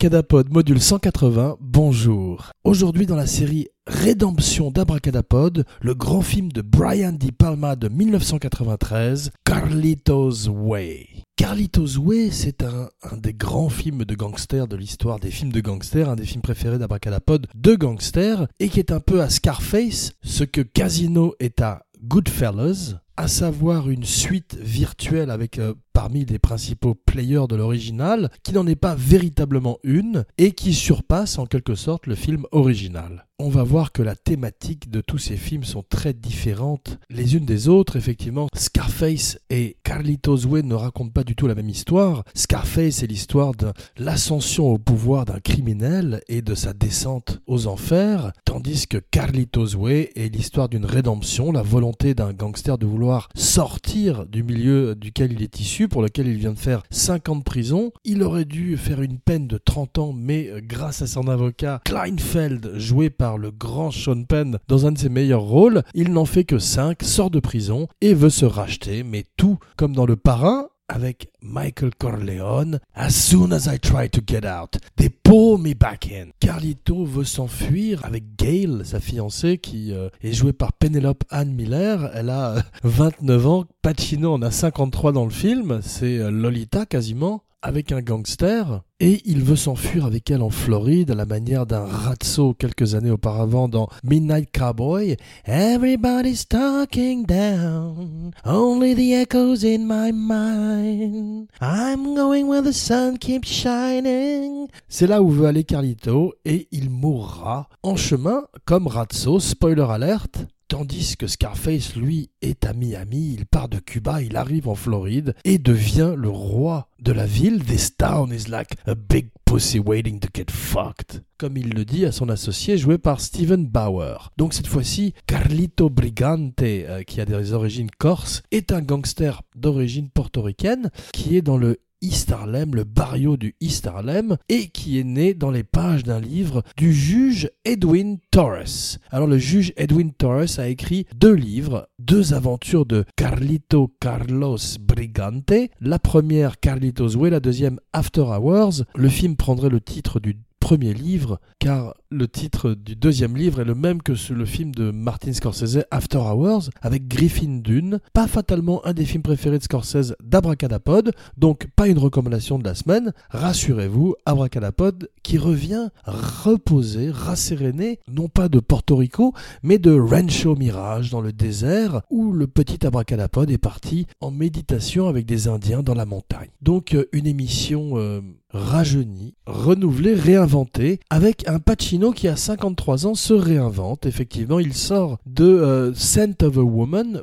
Abracadapod module 180, bonjour. Aujourd'hui dans la série Rédemption d'Abracadapod, le grand film de Brian Di Palma de 1993, Carlitos Way. Carlitos Way, c'est un, un, des grands films de gangsters de l'histoire des films de gangsters, un des films préférés d'Abracadapod de gangsters, et qui est un peu à Scarface, ce que Casino est à Goodfellas, à savoir une suite virtuelle avec euh, parmi les principaux players de l'original, qui n'en est pas véritablement une, et qui surpasse en quelque sorte le film original. On va voir que la thématique de tous ces films sont très différentes les unes des autres. Effectivement, Scarface et Carlitos Way ne racontent pas du tout la même histoire. Scarface est l'histoire de l'ascension au pouvoir d'un criminel et de sa descente aux enfers, tandis que Carlitos Way est l'histoire d'une rédemption, la volonté d'un gangster de vouloir sortir du milieu duquel il est issu pour lequel il vient de faire 5 ans de prison. Il aurait dû faire une peine de 30 ans, mais euh, grâce à son avocat Kleinfeld, joué par le grand Sean Penn dans un de ses meilleurs rôles, il n'en fait que 5, sort de prison et veut se racheter, mais tout comme dans Le Parrain, avec Michael Corleone. As soon as I try to get out, they pull me back in. Carlito veut s'enfuir avec Gail, sa fiancée, qui euh, est jouée par Penelope Ann Miller. Elle a 29 ans. Pacino en a 53 dans le film. C'est euh, Lolita quasiment avec un gangster et il veut s'enfuir avec elle en Floride à la manière d'un Ratso quelques années auparavant dans Midnight Cowboy. Everybody's talking down, only the echoes in my mind. I'm going where the sun keeps shining. C'est là où veut aller Carlito et il mourra en chemin comme Ratso, spoiler alert. Tandis que Scarface, lui, est à Miami, il part de Cuba, il arrive en Floride et devient le roi de la ville. This town is like a big pussy waiting to get fucked. Comme il le dit à son associé, joué par Steven Bauer. Donc cette fois-ci, Carlito Brigante, euh, qui a des origines corses, est un gangster d'origine portoricaine qui est dans le East Harlem, le barrio du East Harlem, et qui est né dans les pages d'un livre du juge Edwin Torres. Alors le juge Edwin Torres a écrit deux livres, deux aventures de Carlito Carlos Brigante, la première Carlitos Way, la deuxième After Hours. Le film prendrait le titre du premier livre, car le titre du deuxième livre est le même que le film de Martin Scorsese, After Hours, avec Griffin Dune, pas fatalement un des films préférés de Scorsese d'Abracadapod, donc pas une recommandation de la semaine. Rassurez-vous, Abracadapod qui revient reposé, rasséréné, non pas de Porto Rico, mais de Rancho Mirage dans le désert, où le petit Abracadapod est parti en méditation avec des Indiens dans la montagne. Donc euh, une émission euh, rajeunie, renouvelée, réinventée, avec un Qui a 53 ans se réinvente. Effectivement, il sort de euh, Scent of a Woman,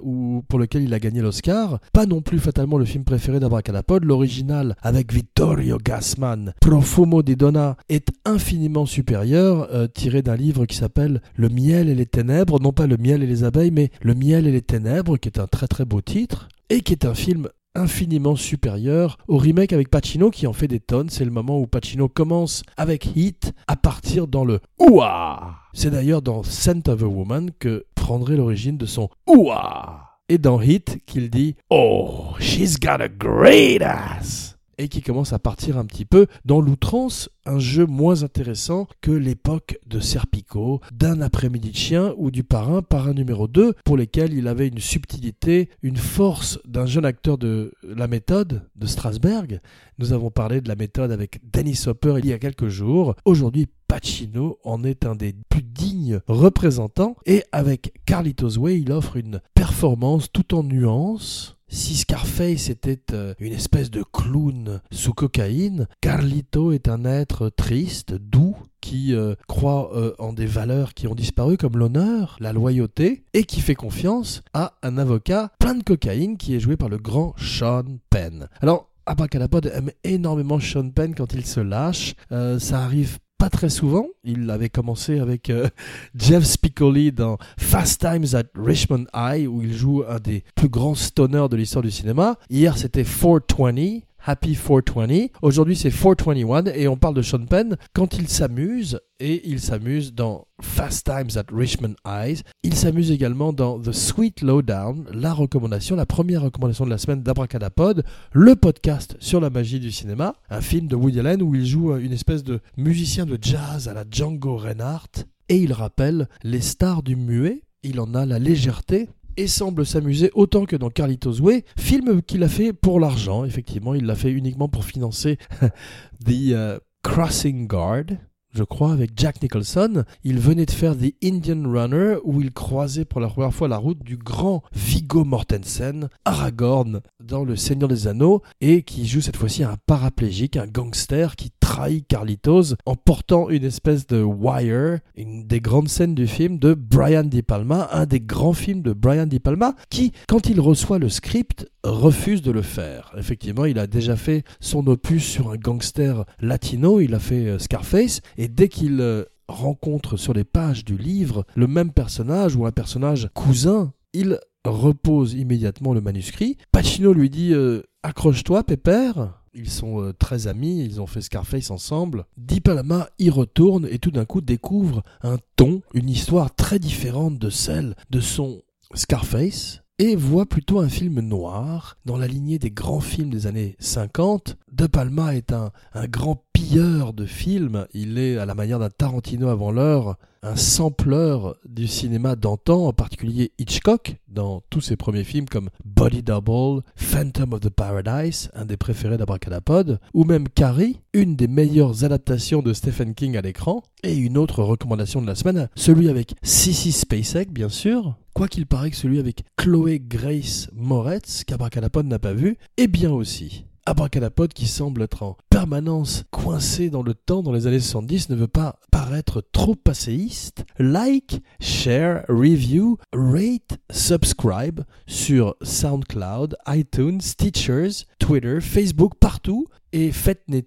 pour lequel il a gagné l'Oscar. Pas non plus fatalement le film préféré d'Abracadapod. L'original, avec Vittorio Gassman, Profumo di Donna, est infiniment supérieur, euh, tiré d'un livre qui s'appelle Le miel et les ténèbres. Non pas Le miel et les abeilles, mais Le miel et les ténèbres, qui est un très très beau titre et qui est un film infiniment supérieur au remake avec Pacino qui en fait des tonnes. C'est le moment où Pacino commence avec Heat à partir dans le Ouah. C'est d'ailleurs dans Scent of a Woman que prendrait l'origine de son Ouah. Et dans Heat qu'il dit Oh, she's got a great ass et qui commence à partir un petit peu dans l'outrance, un jeu moins intéressant que l'époque de Serpico, d'un après-midi de chien ou du parrain, parrain numéro 2, pour lesquels il avait une subtilité, une force d'un jeune acteur de la méthode de Strasberg. Nous avons parlé de la méthode avec Dennis Hopper il y a quelques jours. Aujourd'hui, Pacino en est un des plus dignes représentants et avec Carlitos Way, il offre une performance tout en nuances si Scarface était euh, une espèce de clown sous cocaïne, Carlito est un être triste, doux, qui euh, croit euh, en des valeurs qui ont disparu comme l'honneur, la loyauté, et qui fait confiance à un avocat plein de cocaïne qui est joué par le grand Sean Penn. Alors, Abracadapod aime énormément Sean Penn quand il se lâche. ça arrive pas très souvent. Il avait commencé avec euh, Jeff Spicoli dans Fast Times at Richmond High, où il joue un des plus grands stoners de l'histoire du cinéma. Hier, c'était 420. Happy 420. Aujourd'hui, c'est 421 et on parle de Sean Penn quand il s'amuse et il s'amuse dans Fast Times at Richmond Eyes. Il s'amuse également dans The Sweet Lowdown, la recommandation, la première recommandation de la semaine d'Abracadapod, le podcast sur la magie du cinéma, un film de Woody Allen où il joue une espèce de musicien de jazz à la Django Reinhardt et il rappelle les stars du muet. Il en a la légèreté et semble s'amuser autant que dans Carlitos Way, film qu'il a fait pour l'argent. Effectivement, il l'a fait uniquement pour financer The uh, Crossing Guard, je crois, avec Jack Nicholson. Il venait de faire The Indian Runner, où il croisait pour la première fois la route du grand Viggo Mortensen, Aragorn, dans Le Seigneur des Anneaux, et qui joue cette fois-ci un paraplégique, un gangster qui trahit Carlitos en portant une espèce de wire, une des grandes scènes du film de Brian De Palma, un des grands films de Brian De Palma, qui, quand il reçoit le script, refuse de le faire. Effectivement, il a déjà fait son opus sur un gangster latino, il a fait euh, Scarface, et dès qu'il euh, rencontre sur les pages du livre le même personnage ou un personnage cousin, il repose immédiatement le manuscrit. Pacino lui dit euh, Accroche-toi, Pépère. Ils sont très amis, ils ont fait Scarface ensemble. Di Palama y retourne et tout d'un coup découvre un ton, une histoire très différente de celle de son Scarface, et voit plutôt un film noir dans la lignée des grands films des années 50. De Palma est un, grand pilleur de films, il est à la manière d'un Tarantino avant l'heure, un sampleur du cinéma d'antan, en particulier Hitchcock, dans tous ses premiers films comme Body Double, Phantom of the Paradise, un des préférés d'Abracadapod, ou même Carrie, une des meilleures adaptations de Stephen King à l'écran, et une autre recommandation de la semaine, celui avec Sissy Spacek, bien sûr, Quoi qu'il paraît que celui avec Chloé Grace Moretz, qu'Abracadapod n'a pas vu, est bien aussi. Abracadapod, qui semble être en permanence coincé dans le temps dans les années 70, ne veut pas paraître trop passéiste. Like, share, review, rate, subscribe sur SoundCloud, iTunes, Stitchers, Twitter, Facebook, partout, et faites des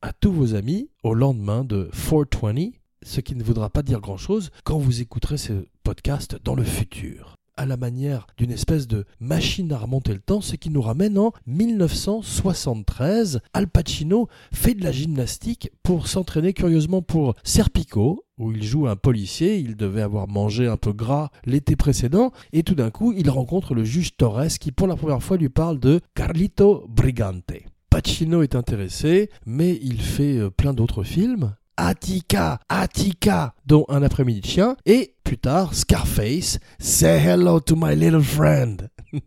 à tous vos amis au lendemain de 420 ce qui ne voudra pas dire grand-chose quand vous écouterez ce podcast dans le futur à la manière d'une espèce de machine à remonter le temps, ce qui nous ramène en 1973. Al Pacino fait de la gymnastique pour s'entraîner curieusement pour Serpico, où il joue un policier. Il devait avoir mangé un peu gras l'été précédent, et tout d'un coup, il rencontre le juge Torres qui, pour la première fois, lui parle de Carlito Brigante. Pacino est intéressé, mais il fait euh, plein d'autres films, Attica, Attica, dont un après-midi de chien, et plus tard Scarface, Say Hello to My Little Friend,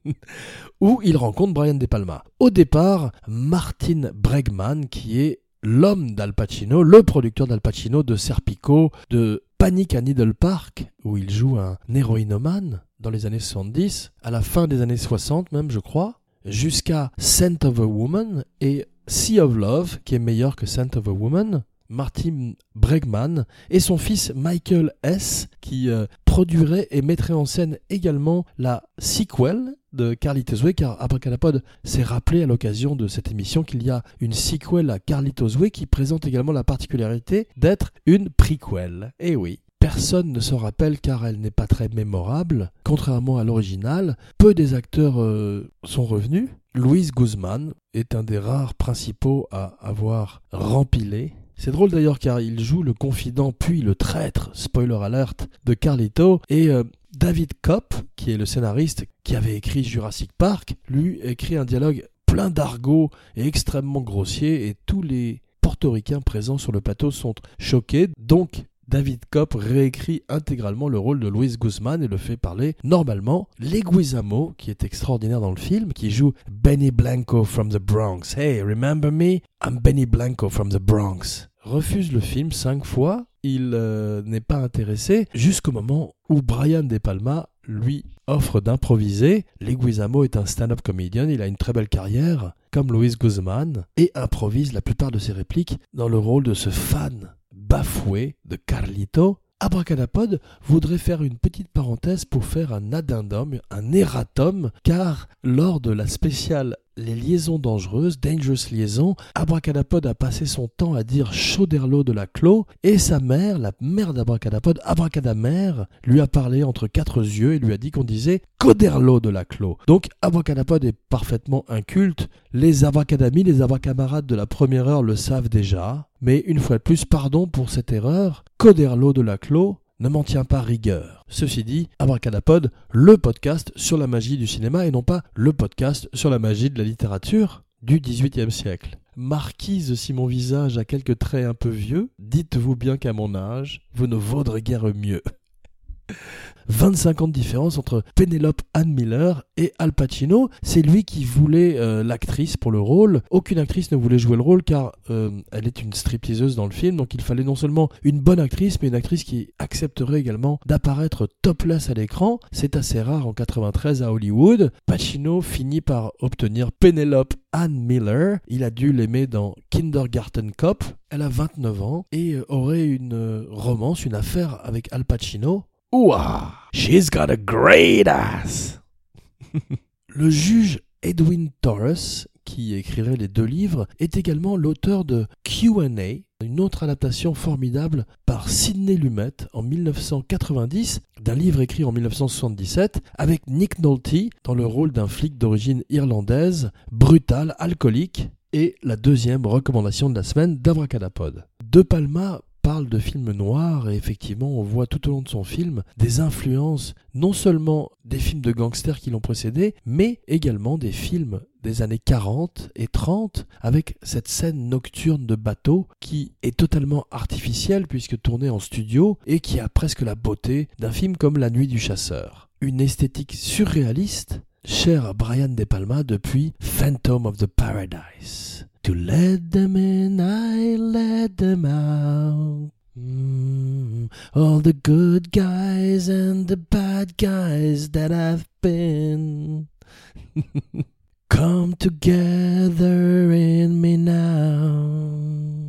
où il rencontre Brian De Palma. Au départ, Martin Bregman, qui est l'homme d'Al Pacino, le producteur d'Al Pacino, de Serpico, de Panic à Needle Park, où il joue un héroïnomane dans les années 70, à la fin des années 60 même, je crois, jusqu'à Scent of a Woman et Sea of Love, qui est meilleur que Scent of a Woman, Martin Bregman et son fils Michael S. qui euh, produirait et mettrait en scène également la sequel de Carlitos Way car Abracadapod s'est rappelé à l'occasion de cette émission qu'il y a une sequel à Carlitos Way qui présente également la particularité d'être une prequel. Eh oui, personne ne s'en rappelle car elle n'est pas très mémorable. Contrairement à l'original, peu des acteurs euh, sont revenus. Louise Guzman est un des rares principaux à avoir rempilé c'est drôle d'ailleurs car il joue le confident puis le traître, spoiler alert, de Carlito et euh, David Kopp, qui est le scénariste qui avait écrit Jurassic Park, lui écrit un dialogue plein d'argot et extrêmement grossier et tous les portoricains présents sur le plateau sont choqués. Donc David Kopp réécrit intégralement le rôle de Luis Guzman et le fait parler normalement. Leguizamo, qui est extraordinaire dans le film, qui joue Benny Blanco from the Bronx. Hey, remember me? I'm Benny Blanco from the Bronx. Refuse le film cinq fois, il euh, n'est pas intéressé, jusqu'au moment où Brian De Palma lui offre d'improviser. Leguizamo est un stand-up comédien, il a une très belle carrière, comme Luis Guzman, et improvise la plupart de ses répliques dans le rôle de ce fan bafoué de Carlito, Abracadapod voudrait faire une petite parenthèse pour faire un addendum, un erratum, car lors de la spéciale les liaisons dangereuses, Dangerous Liaisons, Abracadapod a passé son temps à dire Chauderlo de la Clos, et sa mère, la mère d'Abracadapod, Abracadamère, lui a parlé entre quatre yeux et lui a dit qu'on disait Coderlo de la Clos. Donc Abracadapod est parfaitement inculte, les abracadamis, les abracamarades de la première heure le savent déjà, mais une fois de plus, pardon pour cette erreur, Coderlo de la Clos ne m'en tient pas rigueur. Ceci dit, Abracadapod, le podcast sur la magie du cinéma et non pas le podcast sur la magie de la littérature du XVIIIe siècle. Marquise si mon visage a quelques traits un peu vieux, dites-vous bien qu'à mon âge, vous ne vaudrez guère mieux. 25 ans de différence entre Penelope Ann Miller et Al Pacino. C'est lui qui voulait euh, l'actrice pour le rôle. Aucune actrice ne voulait jouer le rôle car euh, elle est une stripteaseuse dans le film. Donc il fallait non seulement une bonne actrice, mais une actrice qui accepterait également d'apparaître topless à l'écran. C'est assez rare en 93 à Hollywood. Pacino finit par obtenir Penelope Ann Miller. Il a dû l'aimer dans Kindergarten Cop. Elle a 29 ans et euh, aurait une romance, une affaire avec Al Pacino She's got a great ass. Le juge Edwin Torres, qui écrirait les deux livres, est également l'auteur de QA, une autre adaptation formidable par Sidney Lumet en 1990 d'un livre écrit en 1977 avec Nick Nolte dans le rôle d'un flic d'origine irlandaise, brutal, alcoolique, et la deuxième recommandation de la semaine d'Abracadapod. De Palma parle de films noirs et effectivement on voit tout au long de son film des influences non seulement des films de gangsters qui l'ont précédé mais également des films des années 40 et 30 avec cette scène nocturne de bateau qui est totalement artificielle puisque tournée en studio et qui a presque la beauté d'un film comme La nuit du chasseur. Une esthétique surréaliste chère à Brian De Palma depuis Phantom of the Paradise. To let them in, I let them out. Mm, all the good guys and the bad guys that I've been come together in me now.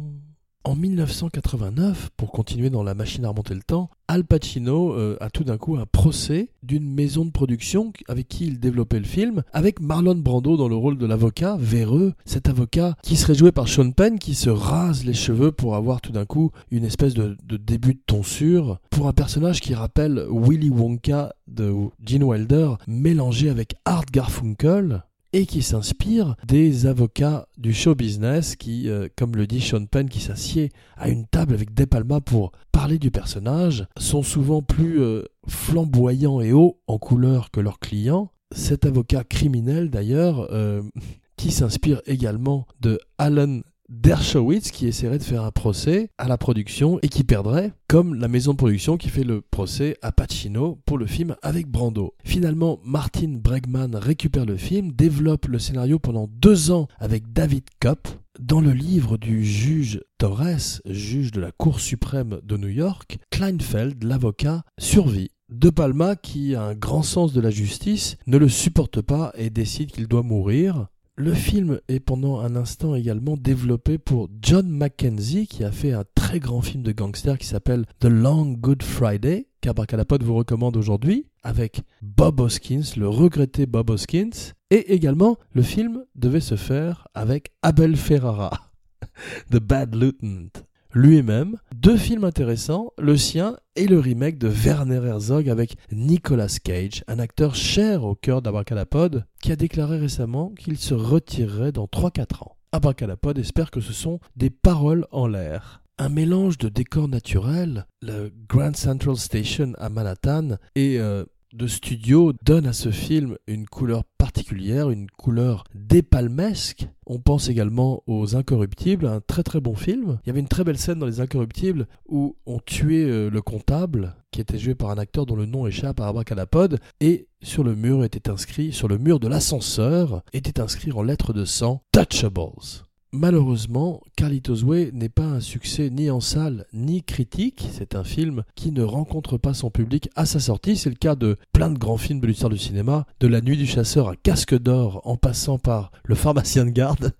En 1989, pour continuer dans la machine à remonter le temps, Al Pacino euh, a tout d'un coup un procès d'une maison de production avec qui il développait le film, avec Marlon Brando dans le rôle de l'avocat, véreux, cet avocat qui serait joué par Sean Penn, qui se rase les cheveux pour avoir tout d'un coup une espèce de, de début de tonsure, pour un personnage qui rappelle Willy Wonka de Gene Wilder, mélangé avec Art Garfunkel, et qui s'inspire des avocats du show business qui, euh, comme le dit Sean Penn, qui s'assied à une table avec De Palma pour parler du personnage, sont souvent plus euh, flamboyants et hauts en couleur que leurs clients. Cet avocat criminel d'ailleurs, euh, qui s'inspire également de Alan Dershowitz qui essaierait de faire un procès à la production et qui perdrait, comme la maison de production qui fait le procès à Pacino pour le film avec Brando. Finalement, Martin Bregman récupère le film, développe le scénario pendant deux ans avec David Kopp. Dans le livre du juge Torres, juge de la Cour suprême de New York, Kleinfeld, l'avocat, survit. De Palma, qui a un grand sens de la justice, ne le supporte pas et décide qu'il doit mourir. Le film est pendant un instant également développé pour John Mackenzie qui a fait un très grand film de gangster qui s'appelle The Long Good Friday qu'Abracadapod vous recommande aujourd'hui avec Bob Hoskins, le regretté Bob Hoskins. Et également le film devait se faire avec Abel Ferrara, The Bad Lieutenant lui-même. Deux films intéressants, le sien et le remake de Werner Herzog avec Nicolas Cage, un acteur cher au cœur d'Abracadapod, qui a déclaré récemment qu'il se retirerait dans 3-4 ans. Abracadapod espère que ce sont des paroles en l'air. Un mélange de décors naturels, le Grand Central Station à Manhattan et euh, de studio donne à ce film une couleur particulière, une couleur dépalmesque. On pense également aux Incorruptibles, un très très bon film. Il y avait une très belle scène dans Les Incorruptibles où on tuait euh, le comptable, qui était joué par un acteur dont le nom échappe à Abracadapod, et sur le mur était inscrit, sur le mur de l'ascenseur, était inscrit en lettres de sang Touchables. Malheureusement, Carlitos Way n'est pas un succès ni en salle ni critique. C'est un film qui ne rencontre pas son public à sa sortie. C'est le cas de plein de grands films de l'histoire du cinéma, de La Nuit du Chasseur à Casque d'Or en passant par Le Pharmacien de Garde.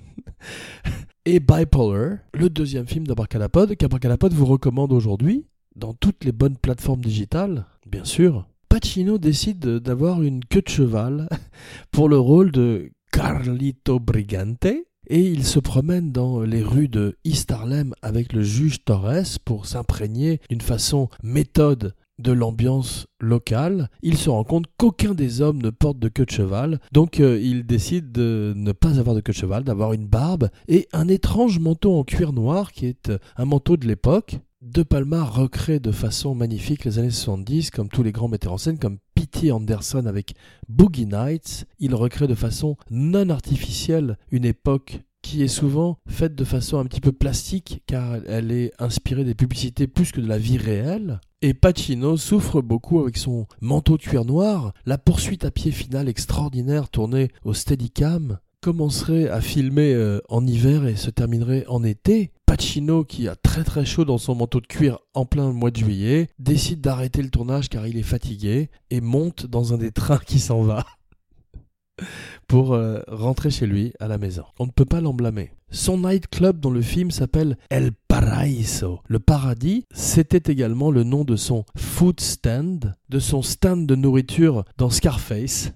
et Bipolar, le deuxième film d'Abracadapod, qu'Abracadapod vous recommande aujourd'hui dans toutes les bonnes plateformes digitales, bien sûr. Pacino décide d'avoir une queue de cheval pour le rôle de Carlito Brigante, et il se promène dans les rues de East Harlem avec le juge Torres pour s'imprégner d'une façon méthode de l'ambiance locale, il se rend compte qu'aucun des hommes ne porte de queue de cheval, donc euh, il décide de ne pas avoir de queue de cheval, d'avoir une barbe et un étrange manteau en cuir noir qui est euh, un manteau de l'époque. De Palma recrée de façon magnifique les années 70, comme tous les grands metteurs en scène, comme Anderson avec Boogie Nights. Il recrée de façon non artificielle une époque qui est souvent faite de façon un petit peu plastique, car elle est inspirée des publicités plus que de la vie réelle. Et Pacino souffre beaucoup avec son manteau cuir noir. La poursuite à pied finale extraordinaire tournée au Steadicam commencerait à filmer euh, en hiver et se terminerait en été. Pacino, qui a très très chaud dans son manteau de cuir en plein mois de juillet, décide d'arrêter le tournage car il est fatigué et monte dans un des trains qui s'en va pour euh, rentrer chez lui à la maison. On ne peut pas l'en blâmer. Son nightclub dans le film s'appelle El Paraíso. Le paradis, c'était également le nom de son food stand, de son stand de nourriture dans Scarface.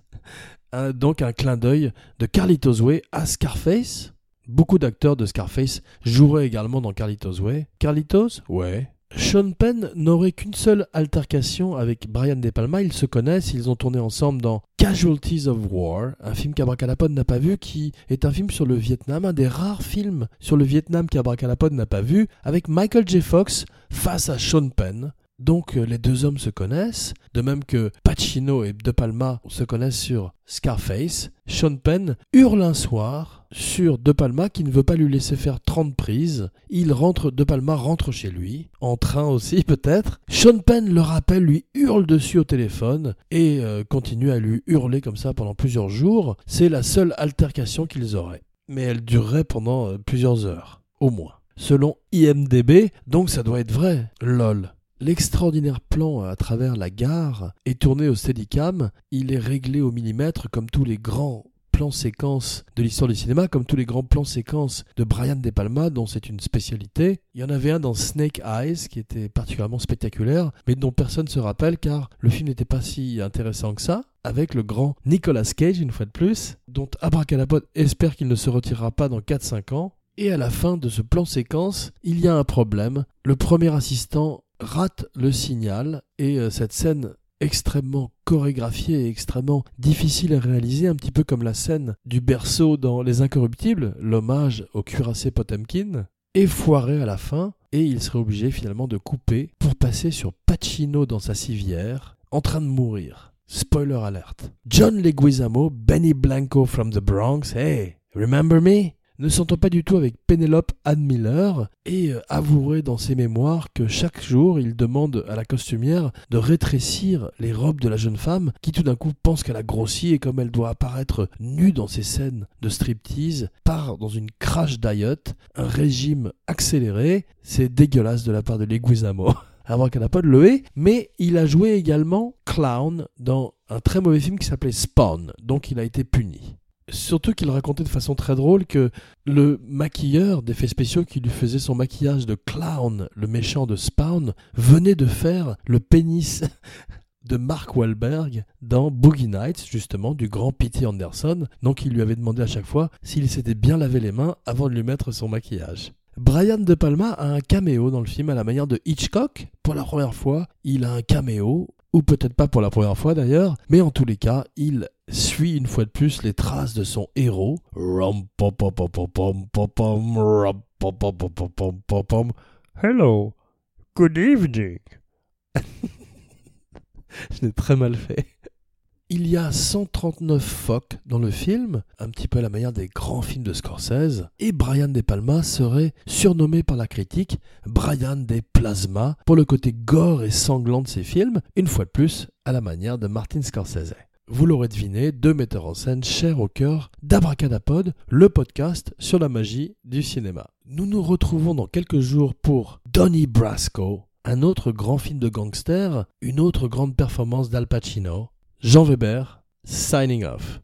Donc un clin d'œil de Carlitos Way à Scarface. Beaucoup d'acteurs de Scarface joueraient également dans Carlitos Way. Carlitos Ouais. Sean Penn n'aurait qu'une seule altercation avec Brian De Palma. Ils se connaissent, ils ont tourné ensemble dans Casualties of War, un film qu'Abracadapod n'a pas vu, qui est un film sur le Vietnam, un des rares films sur le Vietnam qu'Abracadapod n'a pas vu, avec Michael J. Fox face à Sean Penn. Donc euh, les deux hommes se connaissent, de même que Pacino et De Palma se connaissent sur Scarface. Sean Penn hurle un soir sur De Palma qui ne veut pas lui laisser faire 30 prises. Il rentre, De Palma rentre chez lui, en train aussi peut-être. Sean Penn le rappelle, lui hurle dessus au téléphone et euh, continue à lui hurler comme ça pendant plusieurs jours. C'est la seule altercation qu'ils auraient. Mais elle durerait pendant euh, plusieurs heures, au moins. Selon IMDB, donc ça doit être vrai, lol. L'extraordinaire plan à travers la gare est tourné au Steadicam. Il est réglé au millimètre comme tous les grands plans séquences de l'histoire du cinéma, comme tous les grands plans séquences de Brian De Palma, dont c'est une spécialité. Il y en avait un dans Snake Eyes qui était particulièrement spectaculaire, mais dont personne ne se rappelle car le film n'était pas si intéressant que ça avec le grand Nicolas Cage, une fois de plus, dont Abracadabra espère qu'il ne se retirera pas dans 4-5 ans. Et à la fin de ce plan séquence, il y a un problème. Le premier assistant rate le signal et euh, cette scène extrêmement chorégraphiée et extrêmement difficile à réaliser, un petit peu comme la scène du berceau dans Les Incorruptibles, l'hommage au cuirassé Potemkin, est foirée à la fin et il serait obligé finalement de couper pour passer sur Pacino dans sa civière, en train de mourir. Spoiler alert. John Leguizamo, Benny Blanco from the Bronx, hey, remember me? Ne s'entend pas du tout avec Penelope Ann Miller et euh, avouerait dans ses mémoires que chaque jour il demande à la costumière de rétrécir les robes de la jeune femme qui tout d'un coup pense qu'elle a grossi et comme elle doit apparaître nue dans ses scènes de striptease, part dans une crash diet, un régime accéléré, c'est dégueulasse de la part de Leguizamo. Avant qu'elle n'a pas de le mais il a joué également Clown dans un très mauvais film qui s'appelait Spawn, donc il a été puni. Surtout qu'il racontait de façon très drôle que le maquilleur d'effets spéciaux qui lui faisait son maquillage de clown, le méchant de Spawn, venait de faire le pénis de Mark Wahlberg dans Boogie Nights, justement, du grand P.T. Anderson. Donc il lui avait demandé à chaque fois s'il s'était bien lavé les mains avant de lui mettre son maquillage. Brian De Palma a un caméo dans le film à la manière de Hitchcock. Pour la première fois, il a un caméo ou peut-être pas pour la première fois d'ailleurs, mais en tous les cas, il suit une fois de plus les traces de son héros. Hello, good evening. Je l'ai très mal fait. Il y a 139 phoques dans le film, un petit peu à la manière des grands films de Scorsese, et Brian De Palma serait surnommé par la critique Brian De Plasma pour le côté gore et sanglant de ses films, une fois de plus à la manière de Martin Scorsese. Vous l'aurez deviné, deux metteurs en scène chers au cœur d'Abracadapod, le podcast sur la magie du cinéma. Nous nous retrouvons dans quelques jours pour Donnie Brasco, un autre grand film de gangster, une autre grande performance d'Al Pacino, Jean Weber, signing off.